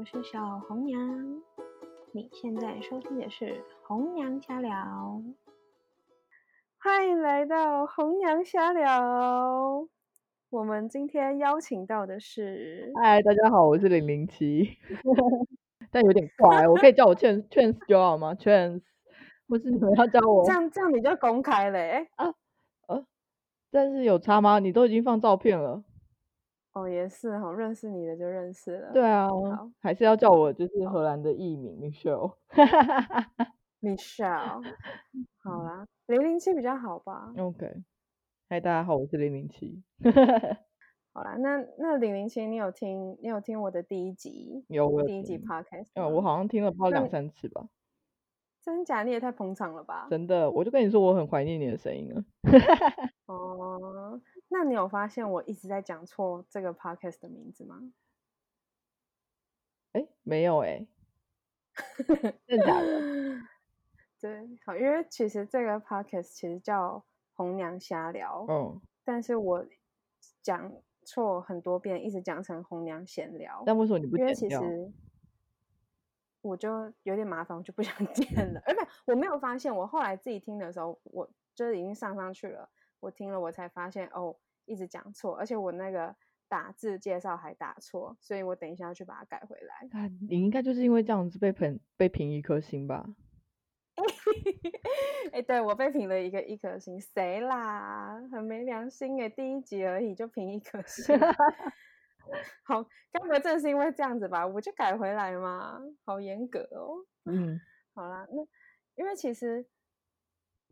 我是小红娘。你现在收听的是红娘瞎聊，欢迎来到红娘瞎聊。我们今天邀请到的是，嗨，大家好，我是零零七，但有点怪，我可以叫我 Chance Chance 就好吗？Chance，或是你们要叫我这样这样你就公开嘞、啊？呃，但是有差吗？你都已经放照片了。哦，也是哈，认识你的就认识了。对啊好，还是要叫我就是荷兰的艺名 Michelle。Michelle，好啦，零零七比较好吧？OK，嗨，大家好，我是零零七。好啦，那那零零七，你有听你有听我的第一集有我有第一集听 podcast 我好像听了不知道两三次吧，真假？你也太捧场了吧？真的，我就跟你说我很怀念你的声音了。哦，那你有发现我一直在讲错这个 podcast 的名字吗？哎，没有哎，真的假的？对，好，因为其实这个 podcast 其实叫红娘瞎聊，嗯，但是我讲错很多遍，一直讲成红娘闲聊，但为什么你不因为？其实我就有点麻烦，我就不想 见了。而不，我没有发现，我后来自己听的时候，我就是已经上上去了，我听了我才发现哦，一直讲错，而且我那个打字介绍还打错，所以我等一下要去把它改回来。啊，你应该就是因为这样子被评被评一颗星吧？哎、对我被评了一个一颗星，谁啦？很没良心哎、第一集而已就评一颗星，好，该不会正是因为这样子吧？我就改回来嘛，好严格哦。嗯，好啦，那因为其实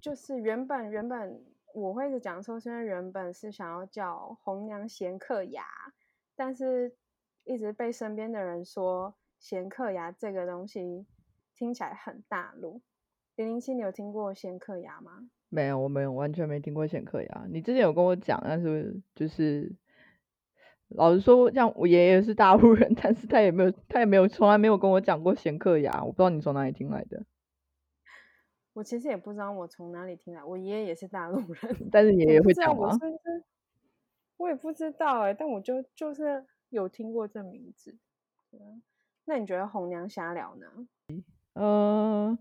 就是原本原本我会一直讲说，虽然原本是想要叫红娘贤客牙，但是一直被身边的人说贤客牙这个东西听起来很大陆。零零七，你有听过贤客牙吗？没有，我没有，完全没听过显克牙。你之前有跟我讲，但是就是老实说，像我爷爷是大陆人，但是他也没有，他也没有从来没有跟我讲过显克牙。我不知道你从哪里听来的，我其实也不知道我从哪里听来，我爷爷也是大陆人，但是爷爷会讲吗？我是不是，我也不知道哎、但我就就是有听过这名字。对啊那你觉得红娘瞎聊呢？嗯、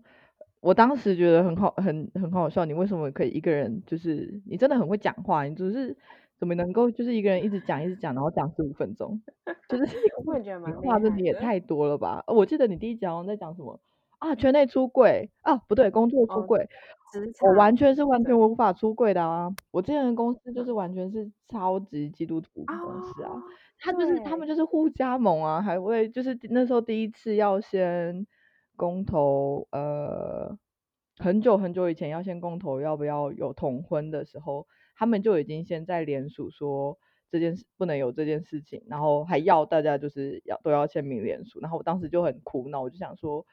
我当时觉得很好，很很好笑。你为什么可以一个人？就是你真的很会讲话，你只是怎么能够就是一个人一直讲一直讲，然后讲十五分钟？就是 我也觉得 蛮话真的也太多了吧？呃我记得你第一讲在讲什么啊，圈内出轨啊，不对，工作出哦柜。职我场完全是完对全无法出轨的啊！我之前的公司就嗯是完全是超级基督徒的公司啊，哦，他就是他们对就是互加盟啊，还会就是那时候第一次要先公投，呃，很久很久以前要先公投要不要有同婚的时候，他们就已经先在联署说这件事不能有这件事情，然后还要大家就是要都要签名联署，然后我当时就很苦恼，我就想说，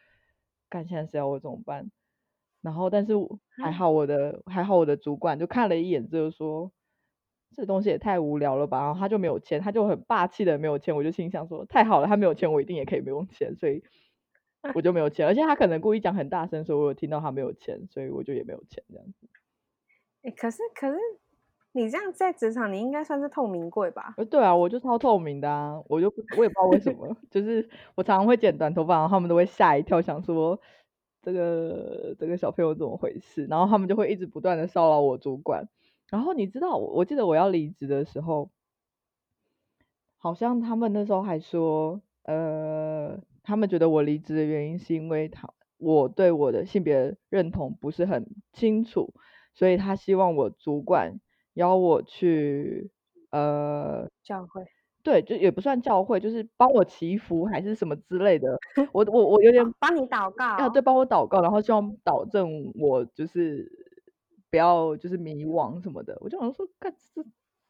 干现在是要我怎么办？然后但是还啊好我的还好我的主管就看了一眼，就说这东西也太无聊了吧，然后他就没有签，他就很霸气的没有签，我就心想说太好了，他没有签，我一定也可以不用签，所以我就没有签，而且他可能故意讲很大声，所以我有听到他没有签，所以我就也没有签这样子。诶可是可是你这样在职场，你应该算是透明柜吧？对啊，我就超透明的啊，我就不我也不知道为什么，就是我常常会剪短头发，然后他们都会吓一跳，想说这个这个小朋友怎么回事，然后他们就会一直不断的骚扰我主管。然后你知道，我记得我要离职的时候，好像他们那时候还说，呃，他们觉得我离职的原因是因为他我对我的性别认同不是很清楚，所以他希望我主管邀我去，呃，教会对，就也不算教会，就是帮我祈福还是什么之类的。我我我有点哦帮你祷告啊，对，帮我祷告，然后希望导正我就是不要就是迷惘什么的。我就想说，干这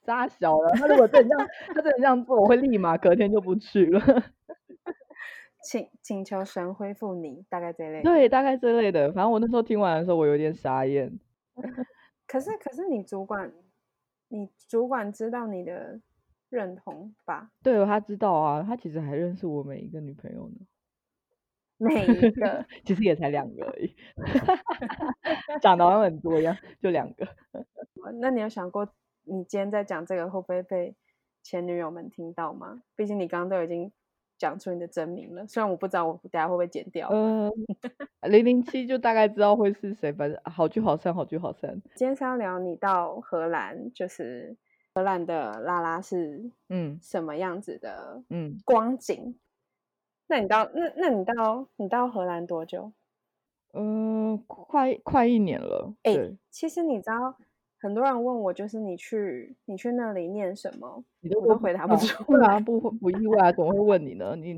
扎小了。他如果这样，他真的这样做，我会立马隔天就不去了。请请求神恢复你，大概这类的。对，大概这类的。反正我那时候听完的时候，我有点傻眼。可是可是你主管，你主管知道你的认同吧？对，他知道啊，他其实还认识我每一个女朋友呢。每一个 其实也才两个而已，讲的好像很多一样，就两个。那你有想过，你今天在讲这个会不会被前女友们听到吗？毕竟你刚刚都已经讲出你的真名了，虽然我不知道我等下会不会剪掉。呃，零零七就大概知道会是谁，反正好聚好散，好聚好散。今天是要聊你到荷兰，就是荷兰的拉拉是嗯什么样子的嗯，光景？那你到那那你到你到荷兰多久？嗯，快快一年了。哎、对，其实你知道，很多人问我，就是你去你去那里念什么，你都我都回答不啊出来啊，不不意外啊，怎么会问你呢？你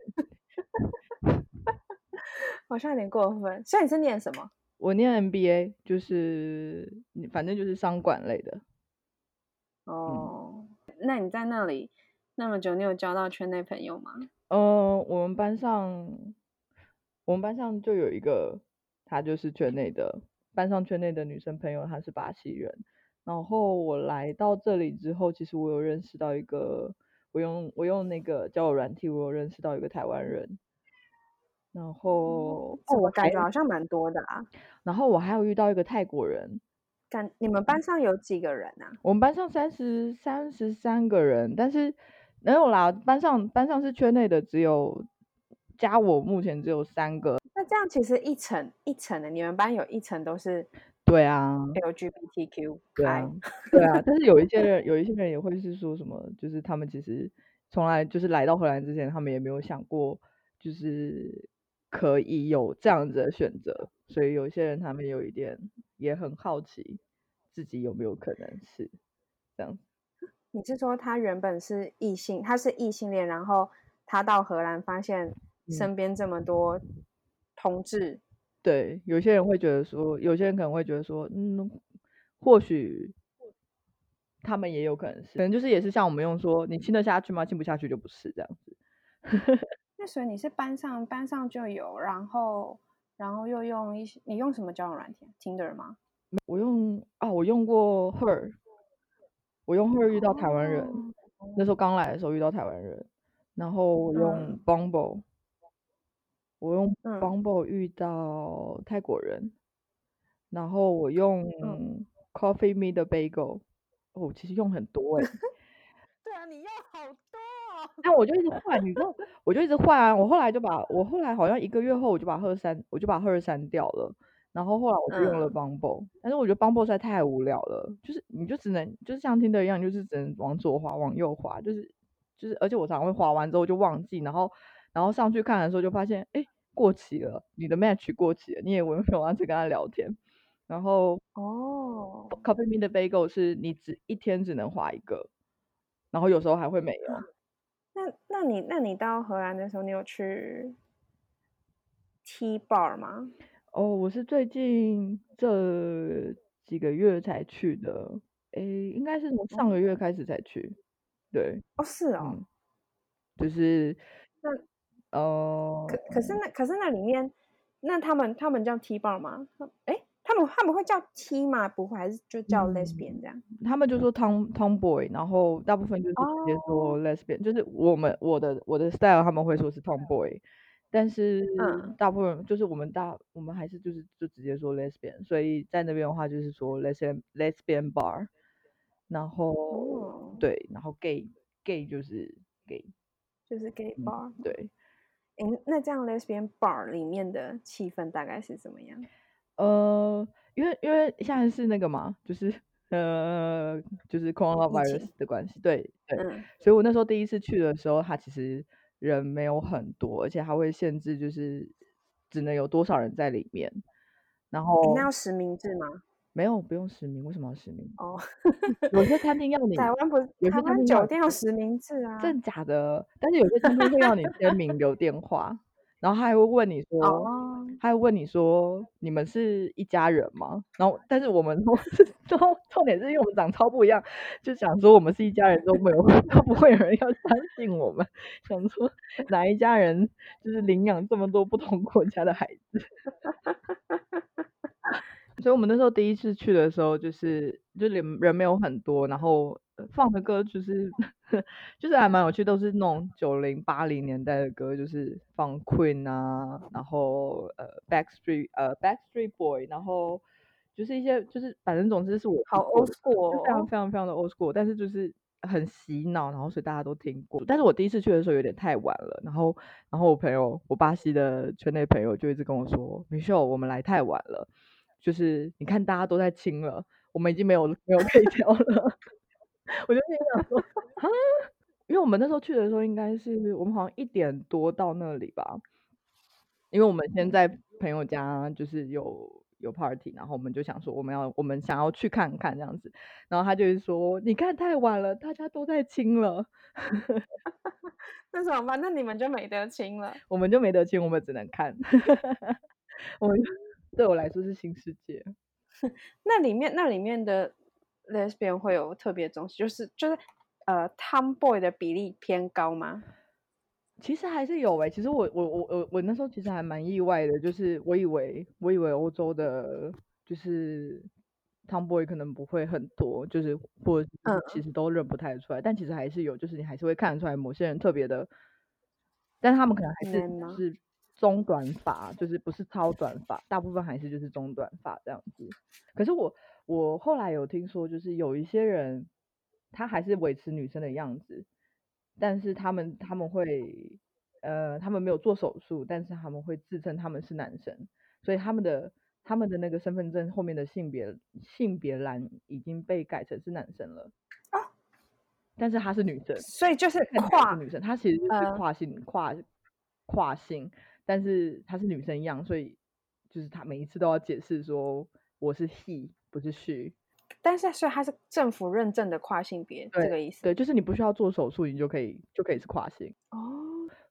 好像有点过分。所以你是念什么？我念 MBA，就是反正就是商管类的。哦，那你在那里那么久，你有交到圈内朋友吗？呃，我们班上，我们班上就有一个，她就是圈内的，班上圈内的女生朋友，她是巴西人。然后我来到这里之后，其实我有认识到一个，我用我用那个交友软体，我有认识到一个台湾人。然后怎哦，我感觉好像蛮多的啊？然后我还有遇到一个泰国人，感你们班上有几个人啊？我们班上三十三十三个人，但是没有啦，班上班上是圈内的，只有加我目前只有三个。那这样其实一层一层的，你们班有一层都是对啊，LGBTQ 对啊，对啊，但是有一些人，有一些人也会是说什么，就是他们其实从来就是来到荷兰之前，他们也没有想过，就是可以有这样子的选择，所以有一些人他们有一点也很好奇，自己有没有可能是这样子。你是说他原本是异性，他是异性恋，然后他到荷兰发现嗯。身边这么多同志，对，有些人会觉得说，有些人可能会觉得说，嗯，或许他们也有可能是，可能就是也是像我们用说，你亲得下去吗？亲不下去就不是这样子。那所以你是班上班上就有，然后然后又用一些，你用什么交友软件？Tinder 吗？我用啊，我用过 Her，我用 Her 遇到台湾人，哦那时候刚来的时候遇到台湾人，然后我用嗯 Bumble，我用嗯 Bumble 遇到泰国人，然后我用嗯 Coffee Me 的 Bagel，哦，其实用很多哎、对啊，你要好多、哦。但我就一直换，你知道，我就一直换啊。我后来就把我后来好像一个月后，我就把 Her 删，我就把 Her 删掉了。然后后来我就用了嗯 Bumble，、但是我觉得 Bumble 实在太无聊了，就是你就只能就是像听的一样，就是只能往左滑，往右滑，就是就是，而且我常常会滑完之后就忘记，然后然后上去看的时候就发现，哎，过期了，你的 match 过期了，你也没有要去跟他聊天。然后哦，Coffee Me 的 Bagel 是你只一天只能画一个，然后有时候还会没有。那那你那你到荷兰的时候，你有去 T bar 吗？哦，我是最近这几个月才去的，诶，应该是从上个月开始才去。对，哦，是哦。嗯，就是那呃，可可是那可是那里面，那他们他们叫 T bar 吗？哎，他们他们会叫 T 吗？不会，还是就叫 lesbian 这样？他们就说 tom tomboy，然后大部分就是直接说 lesbian，就是我们我的我的 style 他们会说是 tomboy，但是嗯大部分就是我们大我们还是就是就直接说 lesbian，所以在那边的话就是说 lesbian lesbian bar，然后哦，对，然后 gay gay 就是 gay，就是 gay 嗯 bar。对，诶，那这样 lesbian bar 里面的气氛大概是怎么样？呃，因为因为现在是那个嘛，就是呃就是 coronavirus 的关系，对对，嗯，所以我那时候第一次去的时候，它其实人没有很多，而且还会限制就是只能有多少人在里面，然诶后那要实名制吗？没有不用实名，为什么要实名？哦，有些餐厅要 你，台湾不，有台湾些餐酒店要实名制啊。真的假的？但是有些餐厅会要你签名留电话，然后他 还会问你说，哦，他会问你说你们是一家人吗？然后但是我们都重重点是因为我们长超不一样，就想说我们是一家人都没有都不会有人要相信我们，想说哪一家人就是领养这么多不同国家的孩子。所以我们那时候第一次去的时候，就是就人人没有很多，然后呃放的歌就是 就是还蛮有趣，都是那种九零八零年代的歌，就是放 Queen 啊，然后呃 Backstreet 呃 Backstreet Boy，然后就是一些就是反正总之是我好 old school，就非常哦。非常非常的 old school，但是就是很洗脑，然后所以大家都听过。但是我第一次去的时候有点太晚了，然后然后我朋友，我巴西的圈内朋友就一直跟我说：“米秀，我们来太晚了，就是你看大家都在亲了，我们已经没有没有可以跳了。”我就心想说：“啊，因为我们那时候去的时候应该是我们好像一点多到那里吧，因为我们先在朋友家就是有。”有 party，然后我们就想说，我们要我们想要去看看这样子，然后他就是说，你看太晚了，大家都在亲了，那怎么办？那你们就没得亲了。我们就没得亲，我们只能看。我对我来说是新世界。那里面那里面的 lesbian 会有特别东西，就是就是呃，tomboy 的比例偏高吗？其实还是有诶，其实我我我我我那时候其实还蛮意外的，就是我以为我以为欧洲的，就是 tomboy 可能不会很多，就是或者其实都认不太出来，但其实还是有，就是你还是会看得出来某些人特别的，但他们可能还是是中短发，就是不是超短发，大部分还是就是中短发这样子。可是我我后来有听说，就是有一些人他还是维持女生的样子。但是他们他们会，呃，他们没有做手术，但是他们会自称他们是男生，所以他们的他们的那个身份证后面的性别性别栏已经被改成是男生了啊，但是他是女生，所以就是跨女生，他其实是跨性跨跨性，但是她是女生一样，所以就是她每一次都要解释说我是 he 不是 she。但是，所以她是政府认证的跨性别，这个意思。对，就是你不需要做手术，你就可以就可以是跨性。哦。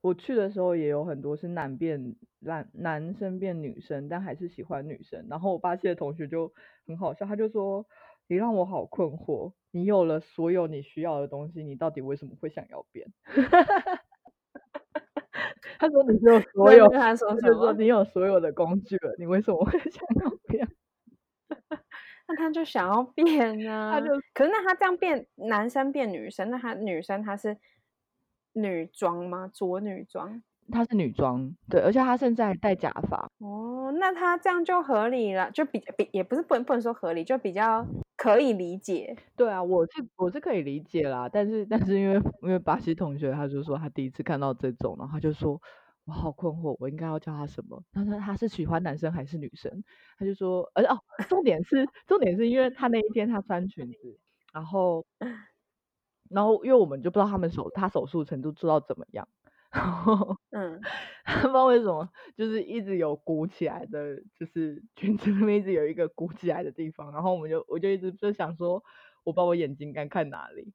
我去的时候也有很多是男变男，男生变女生，但还是喜欢女生。然后我巴西的同学就很好笑，他就说：“你让我好困惑，你有了所有你需要的东西，你到底为什么会想要变？” 他说：“你有所有，他说 就说你有所有的工具了，你为什么会 想要变？” 那他就想要变啊，他就可是那他这样变男生变女生，那他女生他是女装吗？着女装？她是女装，对，而且她现在戴假发。哦，那她这样就合理了，就比比也不是不能不能说合理，就比较可以理解。对啊，我是我是可以理解啦，但是但是因为因为巴西同学他就说他第一次看到这种，然后他就说。我好困惑，我应该要叫他什么？他说他是喜欢男生还是女生？他就说，呃哦，重点是重点是因为他那一天他穿裙子，然后 然后因为我们就不知道他们手他手术程度做到怎么样，然后嗯，不知道为什么就是一直有鼓起来的，就是裙子那边一直有一个鼓起来的地方，然后我们就我就一直就想说，我把我眼睛该看哪里。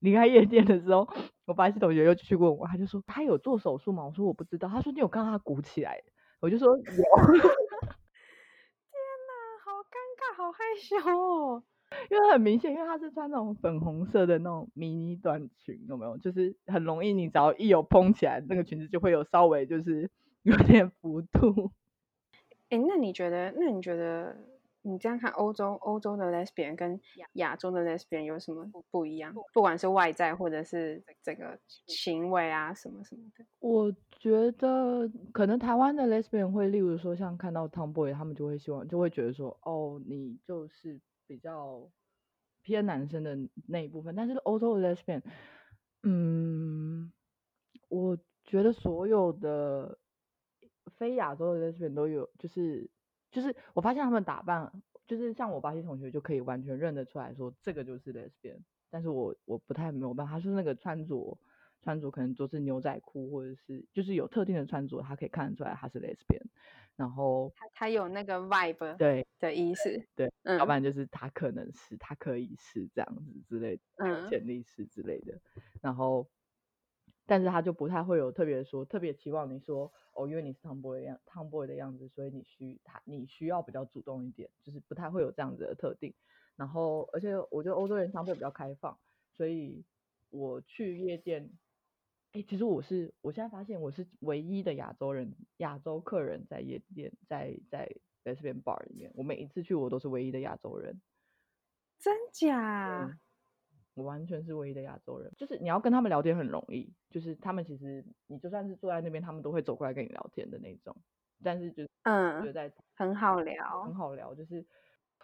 离开夜店的时候，我巴西同学又去问我，他就说他有做手术吗？我说我不知道。他说你有看到他鼓起来？我就说有。天哪，好尴尬，好害羞哦。因为很明显，因为他是穿那种粉红色的那种迷你短裙，有没有？就是很容易，你只要一有蓬起来，那个裙子就会有稍微就是 有点幅度。哎，那你觉得？那你觉得？你这样看欧洲欧洲的 lesbian 跟亚洲的 lesbian 有什么不一样？不管是外在或者是这个行为啊什么什么的。我觉得可能台湾的 lesbian 会，例如说像看到 tomboy，他们就会希望就会觉得说，哦，你就是比较偏男生的那一部分。但是欧洲的 lesbian，嗯，我觉得所有的非亚洲的 lesbian 都有，就是。就是我发现他们打扮，就是像我巴西同学就可以完全认得出来说这个就是 lesbian，但是我我不太没有办法，他说那个穿着穿着可能都是牛仔裤或者是就是有特定的穿着，他可以看得出来他是 lesbian，然后他他有那个 vibe 对的意思，对，要不然就是他可能是他可以是这样子之类的，嗯，潜力是之类的，然后。但是他就不太会有特别说特别期望你说哦，因为你是 tomboy 样 tomboy 的样子，所以你需他你需要比较主动一点，就是不太会有这样子的特定。然后而且我觉得欧洲人相对比较开放，所以我去夜店，哎，其实我是我现在发现我是唯一的亚洲人，亚洲客人在夜店在在在这边 bar 里面，我每一次去我都是唯一的亚洲人，真假？我完全是唯一的亚洲人，就是你要跟他们聊天很容易，就是他们其实你就算是坐在那边，他们都会走过来跟你聊天的那种。但是就嗯，就在很好聊，很好聊。就是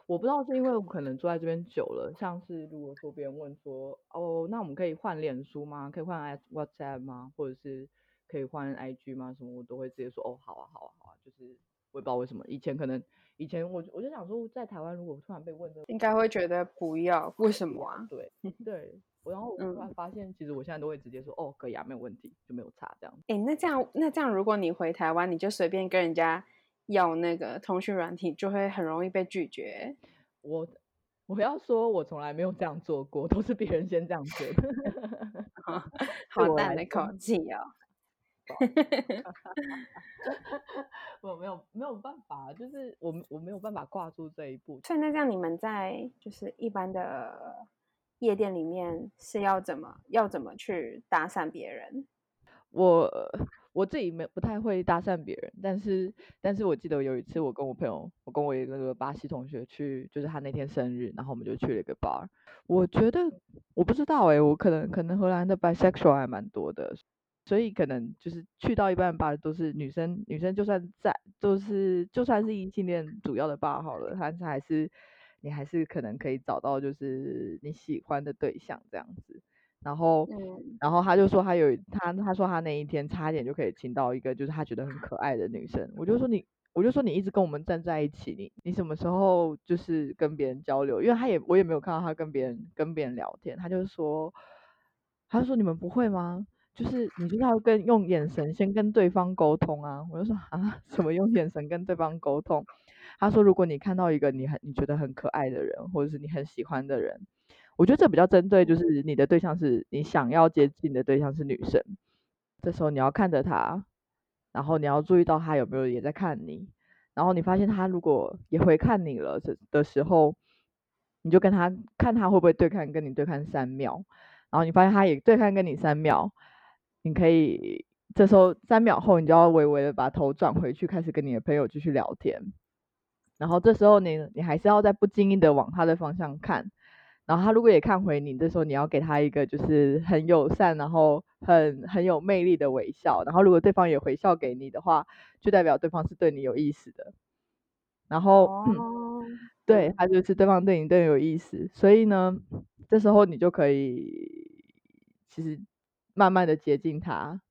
我不知道是因为我可能住在这边久了，像是如果说别人问说，哦，那我们可以换脸书吗？可以换 WhatsApp 吗？或者是可以换 IG 吗？什么我都会直接说，哦，好啊，好啊，好啊，就是我也不知道为什么，以前可能以前我我就想说，在台湾如果突然被问这个，应该会觉得不要，为什么啊？对对，然后我突然发现，其实我现在都会直接说，哦，可以啊，没有问题，就没有差这样。哎，那这样那这样，如果你回台湾，你就随便跟人家。要那个通讯软体就会很容易被拒绝。我我要说，我从来没有这样做过，都是别人先这样做的。好淡的口气哦。我没有没有办法，就是我我没有办法挂住这一步。所以那这样你们在就是一般的夜店里面是要怎么要怎么去搭讪别人？我。我自己没不太会搭讪别人，但是但是我记得有一次我跟我朋友，我跟我一个巴西同学去，就是他那天生日，然后我们就去了一个 bar。我觉得我不知道哎，我可能可能荷兰的 bisexual 还蛮多的，所以可能就是去到一半的 bar 都是女生，女生就算在都是就算是异性恋主要的 bar 好了，但是还是你还是可能可以找到就是你喜欢的对象这样子。然后，然后他就说他有他他说他那一天差点就可以亲到一个就是他觉得很可爱的女生。我就说你，我就说你一直跟我们站在一起，你你什么时候就是跟别人交流？因为他也我也没有看到他跟别人跟别人聊天。他就说，他说你们不会吗？就是你就是要跟用眼神先跟对方沟通啊。我就说啊，什么用眼神跟对方沟通？他说如果你看到一个你很你觉得很可爱的人，或者是你很喜欢的人。我觉得这比较针对，就是你的对象是你想要接近的对象是女生，这时候你要看着他，然后你要注意到他有没有也在看你，然后你发现他如果也回看你了的的时候，你就跟他看他会不会对看跟你对看三秒，然后你发现他也对看跟你三秒，你可以这时候三秒后你就要微微的把头转回去，开始跟你的朋友继续聊天，然后这时候你你还是要在不经意的往他的方向看。然后他如果也看回你，这时候你要给他一个就是很友善，然后很很有魅力的微笑。然后如果对方也回笑给你的话，就代表对方是对你有意思的。然后，对他就是对方对你更有意思。所以呢，这时候你就可以其实慢慢的接近他，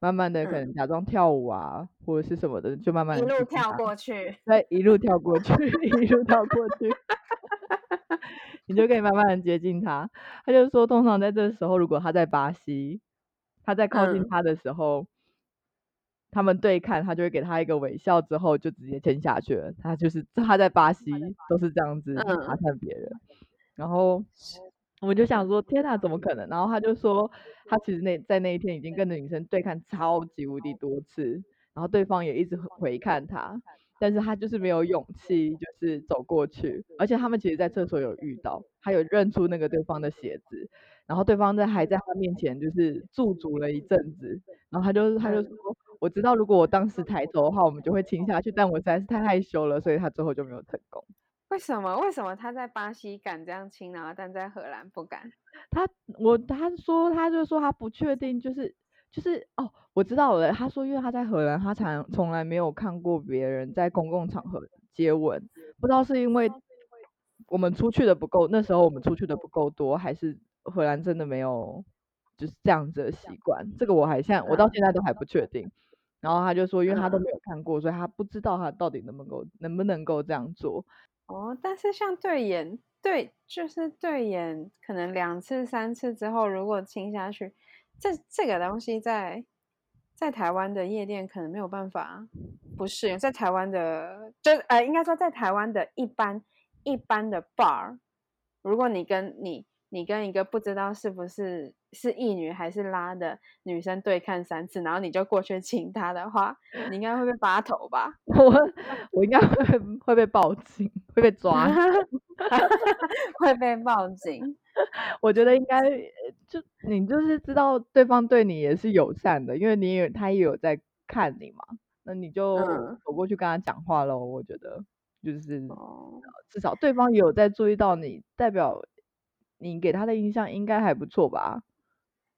慢慢的可能假装跳舞啊或者是什么的，就慢慢一路跳过去，对，一路跳过去，一路跳过去。你就可以慢慢的接近他。他就说，通常在这时候，如果他在巴西，他在靠近他的时候，他们对看，他就会给他一个微笑，之后就直接牵下去了。他就是他在巴西都是这样子查看别人。然后我们就想说，天哪，怎么可能？然后他就说，他其实那在那一天已经跟着女生对看超级无敌多次，然后对方也一直回看他。但是他就是没有勇气，就是走过去，而且他们其实，在厕所有遇到，他有认出那个对方的鞋子，然后对方在还在他面前就是驻足了一阵子，然后他就他就说，我知道如果我当时抬头的话，我们就会亲下去，但我实在是太害羞了，所以他最后就没有成功。为什么？为什么他在巴西敢这样亲，然后但在荷兰不敢？他我他说他就说他不确定，就是。就是哦，我知道了。他说，因为他在荷兰，他从从来没有看过别人在公共场合接吻，不知道是因为我们出去的不够，那时候我们出去的不够多，还是荷兰真的没有就是这样子的习惯。这个我还现在我到现在都还不确定。然后他就说，因为他都没有看过，所以他不知道他到底能不能够能不能够这样做。哦，但是像对眼对，就是对眼，可能两次三次之后，如果亲下去。这这个东西在在台湾的夜店可能没有办法不适应，在台湾的就呃，应该说在台湾的一般一般的 bar，如果你跟你你跟一个不知道是不是是异女还是拉的女生对看三次，然后你就过去亲她的话，你应该会被拔头吧？我我应该会会被报警，会被抓 会被报警。我觉得应该就你就是知道对方对你也是友善的，因为你也他也有在看你嘛，那你就走过去跟他讲话喽。我觉得就是至少对方也有在注意到你，代表你给他的印象应该还不错吧，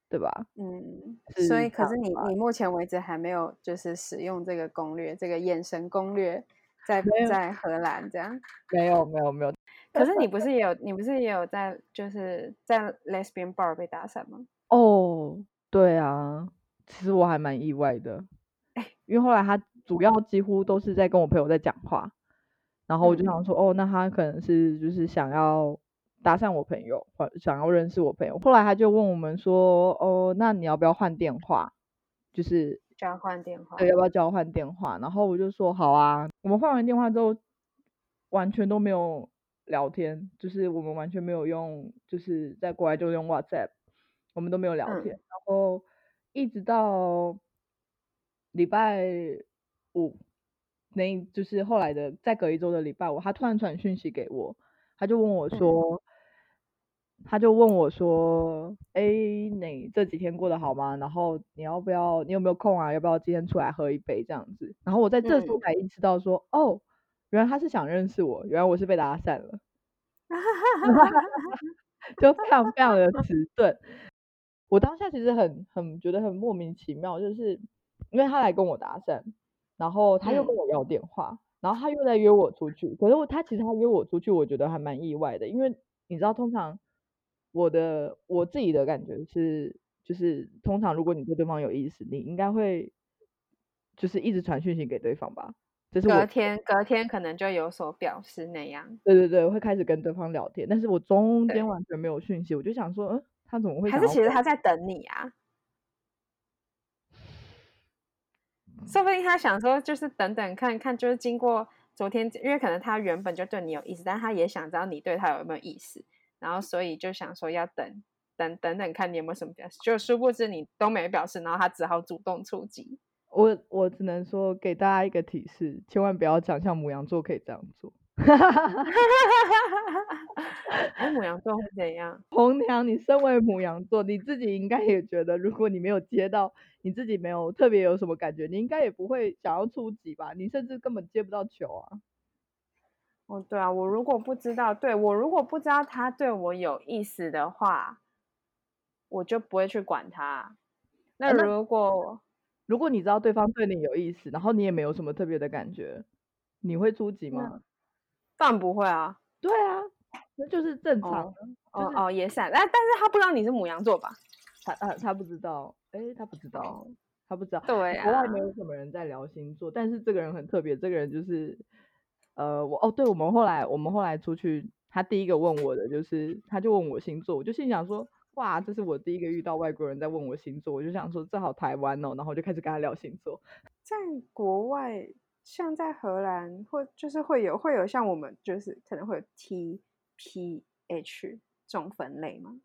对吧？嗯，所以可是你你目前为止还没有就是使用这个攻略，这个眼神攻略在在荷兰这样？没有没有没有。可是你不是也有你不是也有在就是在 lesbian bar 被搭讪吗？哦，对啊，其实我还蛮意外的，因为后来他主要几乎都是在跟我朋友在讲话，然后我就想说，哦，那他可能是就是想要搭讪我朋友，或想要认识我朋友。后来他就问我们说，哦，那你要不要换电话？就是交换电话，对，要不要交换电话？然后我就说好啊。我们换完电话之后，完全都没有聊天，就是我们完全没有用，就是在国外就用 WhatsApp，我们都没有聊天。然后一直到礼拜五，那就是后来的再隔一周的礼拜五，他突然传讯息给我，他就问我说。他就问我说：“哎，你这几天过得好吗？然后你要不要，你有没有空啊？要不要今天出来喝一杯这样子？”然后我在这时候才意识到说：“哦，原来他是想认识我，原来我是被搭讪了。”就非常非常的迟钝。我当下其实很很觉得很莫名其妙，就是因为他来跟我搭讪，然后他又跟我要电话，然后他又在约我出去。可是他其实他约我出去，我觉得还蛮意外的，因为你知道，通常。我的我自己的感觉是，就是通常如果你对对方有意思，你应该会就是一直传讯息给对方吧。就是隔天隔天可能就有所表示那样。对对对，会开始跟对方聊天，但是我中间完全没有讯息，我就想说，嗯，他怎么会？还是其实他在等你啊？说不定他想说，就是等等看看，就是经过昨天，因为可能他原本就对你有意思，但他也想知道你对他有没有意思。然后，所以就想说要等等等等看你有没有什么表示，就殊不知你都没表示，然后他只好主动出击。我我只能说给大家一个提示，千万不要讲像母羊座可以这样做。哎，母羊座会怎样？红娘，你身为母羊座，你自己应该也觉得，如果你没有接到，你自己没有特别有什么感觉，你应该也不会想要出击吧？你甚至根本接不到球啊。哦，对啊，我如果不知道，对我如果不知道他对我有意思的话，我就不会去管他。那如果如果你知道对方对你有意思，然后你也没有什么特别的感觉，你会出击吗？当然不会啊。对啊，那就是正常。哦哦，也闪，但，但是他不知道你是母羊座吧？他他他不知道。哎，他不知道，他不知道。对啊。国外没有什么人在聊星座，但是这个人很特别，这个人就是。呃，我哦，对，我们后来我们后来出去，他第一个问我的就是，他就问我星座，我就心想说，哇，这是我第一个遇到外国人在问我星座，我就想说正好台湾哦，然后我就开始跟他聊星座。在国外，像在荷兰或就是会有会有像我们就是可能会有 T P H 这种分类吗？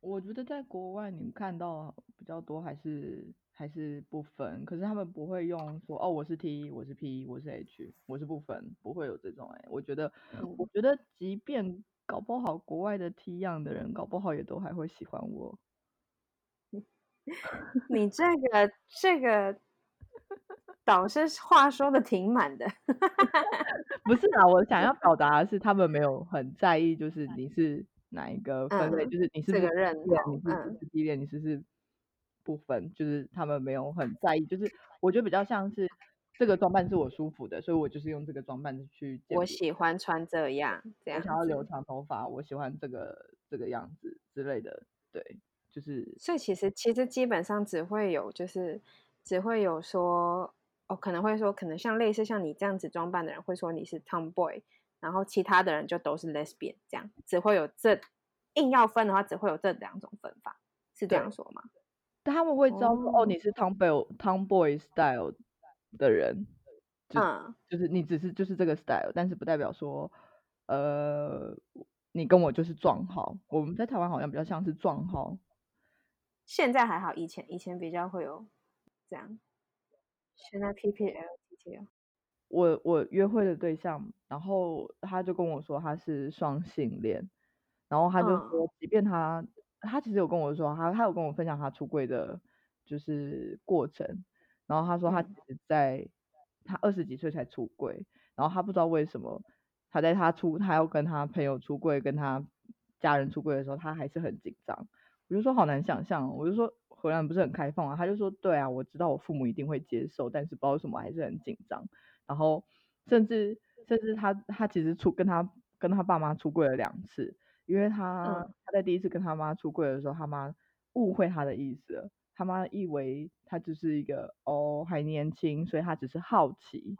我觉得在国外你看到比较多还是。还是不分，可是他们不会用说哦，我是 T，我是 P，我是 H，我是不分，不会有这种哎。我觉得，我觉得即便搞不好国外的 T 样的人，搞不好也都还会喜欢我。你这个这个 导师话说的挺满的。不是啊，我想要表达的是，他们没有很在意，就是你是哪一个分类，就是你是这个认同，你是是 T 恋，你是是。不分就是他们没有很在意，就是我觉得比较像是这个装扮是我舒服的，所以我就是用这个装扮去。我喜欢穿这样，这样。我想要留长头发，我喜欢这个这个样子之类的，对，就是。所以其实其实基本上只会有就是只会有说哦，可能会说可能像类似像你这样子装扮的人会说你是 tomboy，然后其他的人就都是 lesbian，这样只会有这硬要分的话，只会有这两种分法，是这样说吗？他们会知道说，哦，你是 Tomboy Tomboy style 的人，嗯，就是你只是就是这个 style，但是不代表说，呃，你跟我就是撞号。我们在台湾好像比较像是撞号，现在还好，以前以前比较会有这样，现在 P P L T T。我我约会的对象，然后他就跟我说他是双性恋，然后他就说，即便他。他其实有跟我说，他他有跟我分享他出柜的，就是过程。然后他说他其实在他二十几岁才出柜，然后他不知道为什么他在他出他要跟他朋友出柜，跟他家人出柜的时候，他还是很紧张。我就说好难想象，我就说荷兰不是很开放啊？他就说对啊，我知道我父母一定会接受，但是不知道为什么还是很紧张。然后甚至甚至他他其实出跟他跟他爸妈出柜了两次，因为他嗯他在第一次跟他妈出柜的时候，他妈误会他的意思了，他妈以为他只是一个哦还年轻，所以他只是好奇，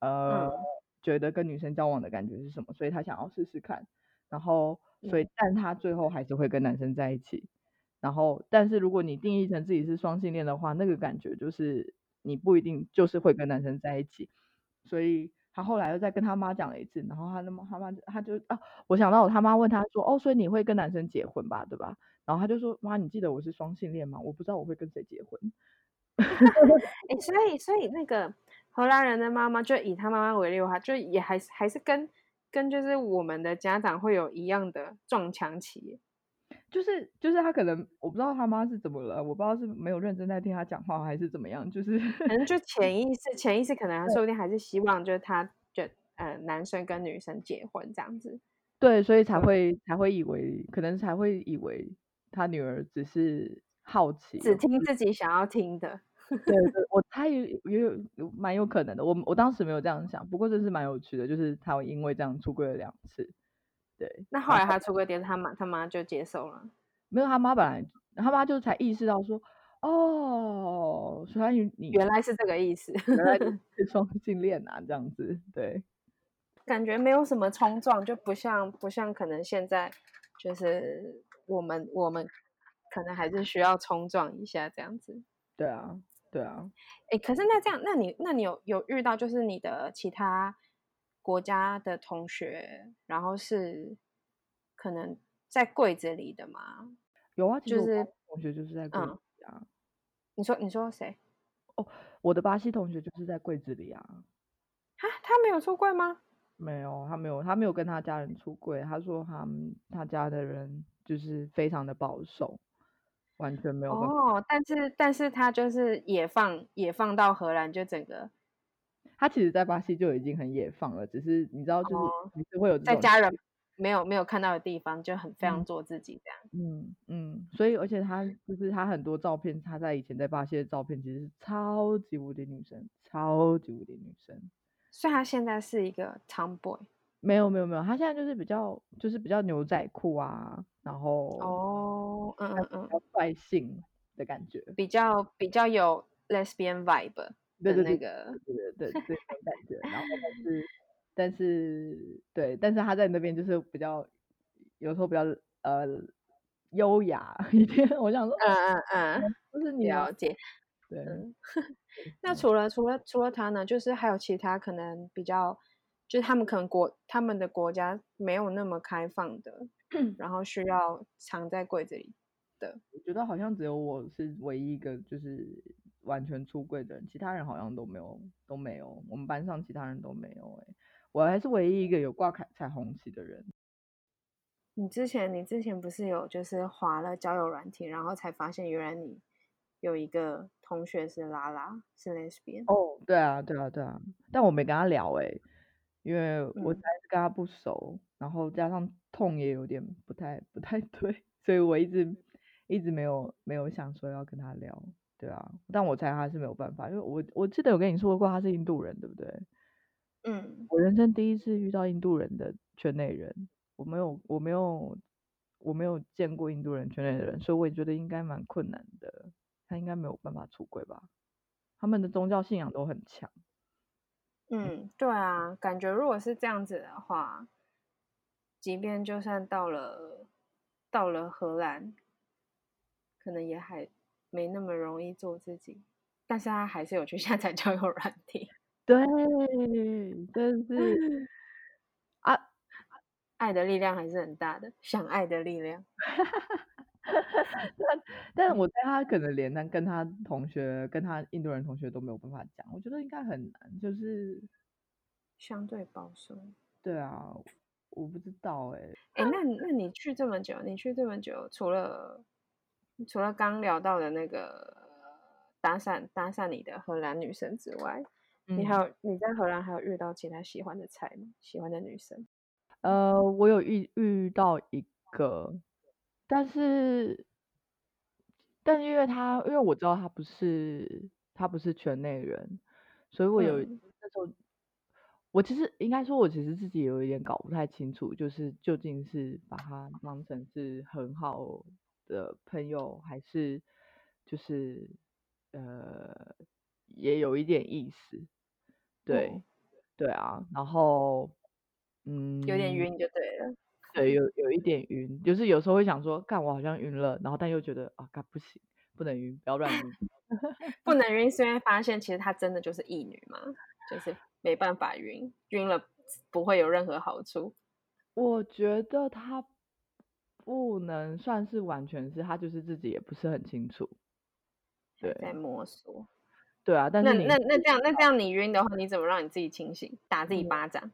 呃，嗯。觉得跟女生交往的感觉是什么，所以他想要试试看，然后所以嗯但他最后还是会跟男生在一起，然后但是如果你定义成自己是双性恋的话，那个感觉就是你不一定就是会跟男生在一起，所以他后来又再跟他妈讲了一次，然后他的妈他妈他就啊，我想到我他妈问他说，哦，所以你会跟男生结婚吧，对吧？然后他就说，妈，你记得我是双性恋吗？我不知道我会跟谁结婚。哎、所以所以那个荷兰人的妈妈，就以他妈妈为例的话，就也还是还是跟跟就是我们的家长会有一样的撞墙期。就是就是他可能我不知道他妈是怎么了，我不知道是没有认真在听他讲话还是怎么样，就是可能就 潜意识，潜意识可能说不定还是希望就是他就呃男生跟女生结婚这样子。对，所以才会才会以为，可能才会以为他女儿只是好奇，只听自己想要听的。对对，我 猜也也有有蛮有可能的。我我当时没有这样想，不过这是蛮有趣的，就是他因为这样出柜了两次。对，那后来他出柜点，他妈他妈就接受了。没有他妈本来他妈就才意识到说，哦，所以你你原来是这个意思，原来是 双性恋啊，这样子，对。感觉没有什么冲撞，就不像不像可能现在就是我们我们可能还是需要冲撞一下这样子。对啊，对啊，哎，可是那这样，那你那你有有遇到就是你的其他国家的同学，然后是可能在柜子里的嘛？有啊，就是同学就是在柜嗯子里啊，你说你说谁？我的巴西同学就是在柜子里啊，啊，他没有出柜吗？没有，他没有，他没有跟他家人出柜，他说他们他家的人就是非常的保守，完全没有。哦，但是但是他就是也放也放到荷兰，就整个他其实，在巴西就已经很野放了，只是你知道，就是哦还是会有在家人没有没有看到的地方，就很非常嗯做自己这样。嗯嗯，所以而且他就是他很多照片，他在以前在巴西的照片其实是超级无敌女生，超级无敌女生。所以他现在是一个 tomboy。没有没有没有，他现在就是比较就是比较牛仔裤啊，然后哦，嗯嗯嗯，比较率性的感觉，比较比较有 lesbian vibe 的对对对那个，对对对感觉。然后但 是但是对，但是他在那边就是比较有时候比较呃优雅 一点。我想说，嗯嗯嗯，就是你了解。对，嗯，那除了除了除了他呢，就是还有其他可能比较，就是他们可能国他们的国家没有那么开放的，然后需要藏在柜子里的。我觉得好像只有我是唯一一个就是完全出柜的人，其他人好像都没有都没有，我们班上其他人都没有哎、我还是唯一一个有挂彩彩虹旗的人。你之前你之前不是有就是划了交友软体，然后才发现原来你有一个同学是拉拉，是 lesbian。哦，对啊，对啊，对啊，但我没跟他聊哎、因为我实嗯在是跟他不熟，然后加上痛也有点不太不太对，所以我一直一直没有没有想说要跟他聊，对啊，但我猜他是没有办法，因为我我记得有跟你说过他是印度人，对不对？嗯，我人生第一次遇到印度人的圈内人，我没有我没有我没有见过印度人圈内的人，所以我也觉得应该蛮困难的，他应该没有办法出轨吧？他们的宗教信仰都很强。嗯，对啊，感觉如果是这样子的话，即便就算到了到了荷兰，可能也还没那么容易做自己，但是他还是有去 下载交友软体，对，真是 啊，爱的力量还是很大的，想爱的力量。但但我对他可能连他跟他同学、跟他印度人同学都没有办法讲，我觉得应该很难。就是相对保守。对啊，我不知道哎、哎，那那你去这么久，你去这么久，除了除了刚聊到的那个搭讪搭讪你的荷兰女生之外，你还嗯有你在荷兰还有遇到其他喜欢的菜吗？喜欢的女生？呃，我有遇遇到一个，但是但因为他因为我知道他不是他不是圈内人，所以我有、嗯那时候我其实应该说，我其实自己有一点搞不太清楚，就是究竟是把他当成是很好的朋友，还是就是呃也有一点意思。对，嗯对啊，然后嗯，有点晕就对了。对，有有一点晕，就是有时候会想说，干我好像晕了，然后但又觉得啊，干不行，不能晕，不要乱晕。不能晕是因为发现其实她真的就是异女嘛，就是没办法晕，晕了不会有任何好处。我觉得他不能算是完全是，他就是自己也不是很清楚。对在摸索。对啊，但是你那那那这样那这 样你晕的话，你怎么让你自己清醒？打自己嗯巴掌。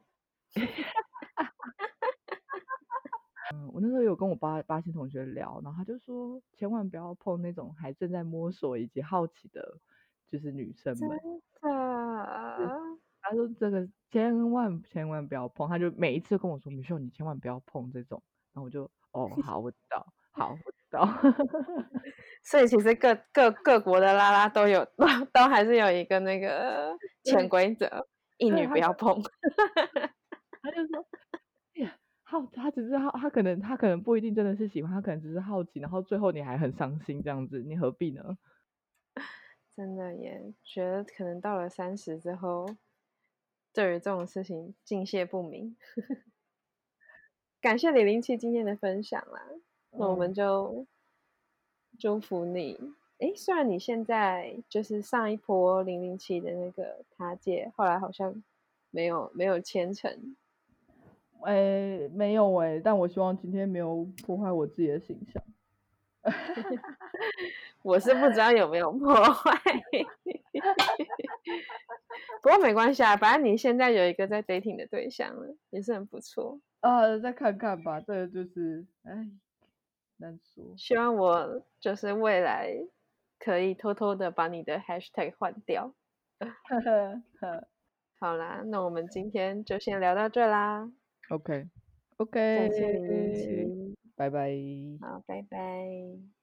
嗯，我那时候有跟我巴巴西同学聊，然后他就说，千万不要碰那种还正在摸索以及好奇的，就是女生们。真的，他说这个千万千万不要碰，他就每一次跟我说，米秀你千万不要碰这种，然后我就哦好，我知道，好，我知道。所以其实各各各国的拉拉都有 都还是有一个那个潜规则，一女不要碰。他就说，哎呀，好，他只是好，他可能他可能不一定真的是喜欢，他可能只是好奇，然后最后你还很伤心这样子，你何必呢？真的耶，觉得可能到了三十之后，对于这种事情敬谢不明。感谢李灵七今天的分享啦，那我嗯们就祝福你。诶，虽然你现在就是上一波零零七的那个他姐，后来好像没有没有签成，哎，没有哎，但我希望今天没有破坏我自己的形象。我是不知道有没有破坏，不过没关系啊，反正你现在有一个在 dating 的对象了，也是很不错。呃，再看看吧，这个就是，哎，难说。希望我就是未来可以偷偷的把你的 hashtag 换掉。呵呵呵好啦，那我们今天就先聊到这啦，，OK 感谢零零 OK，七，拜拜。好，拜拜。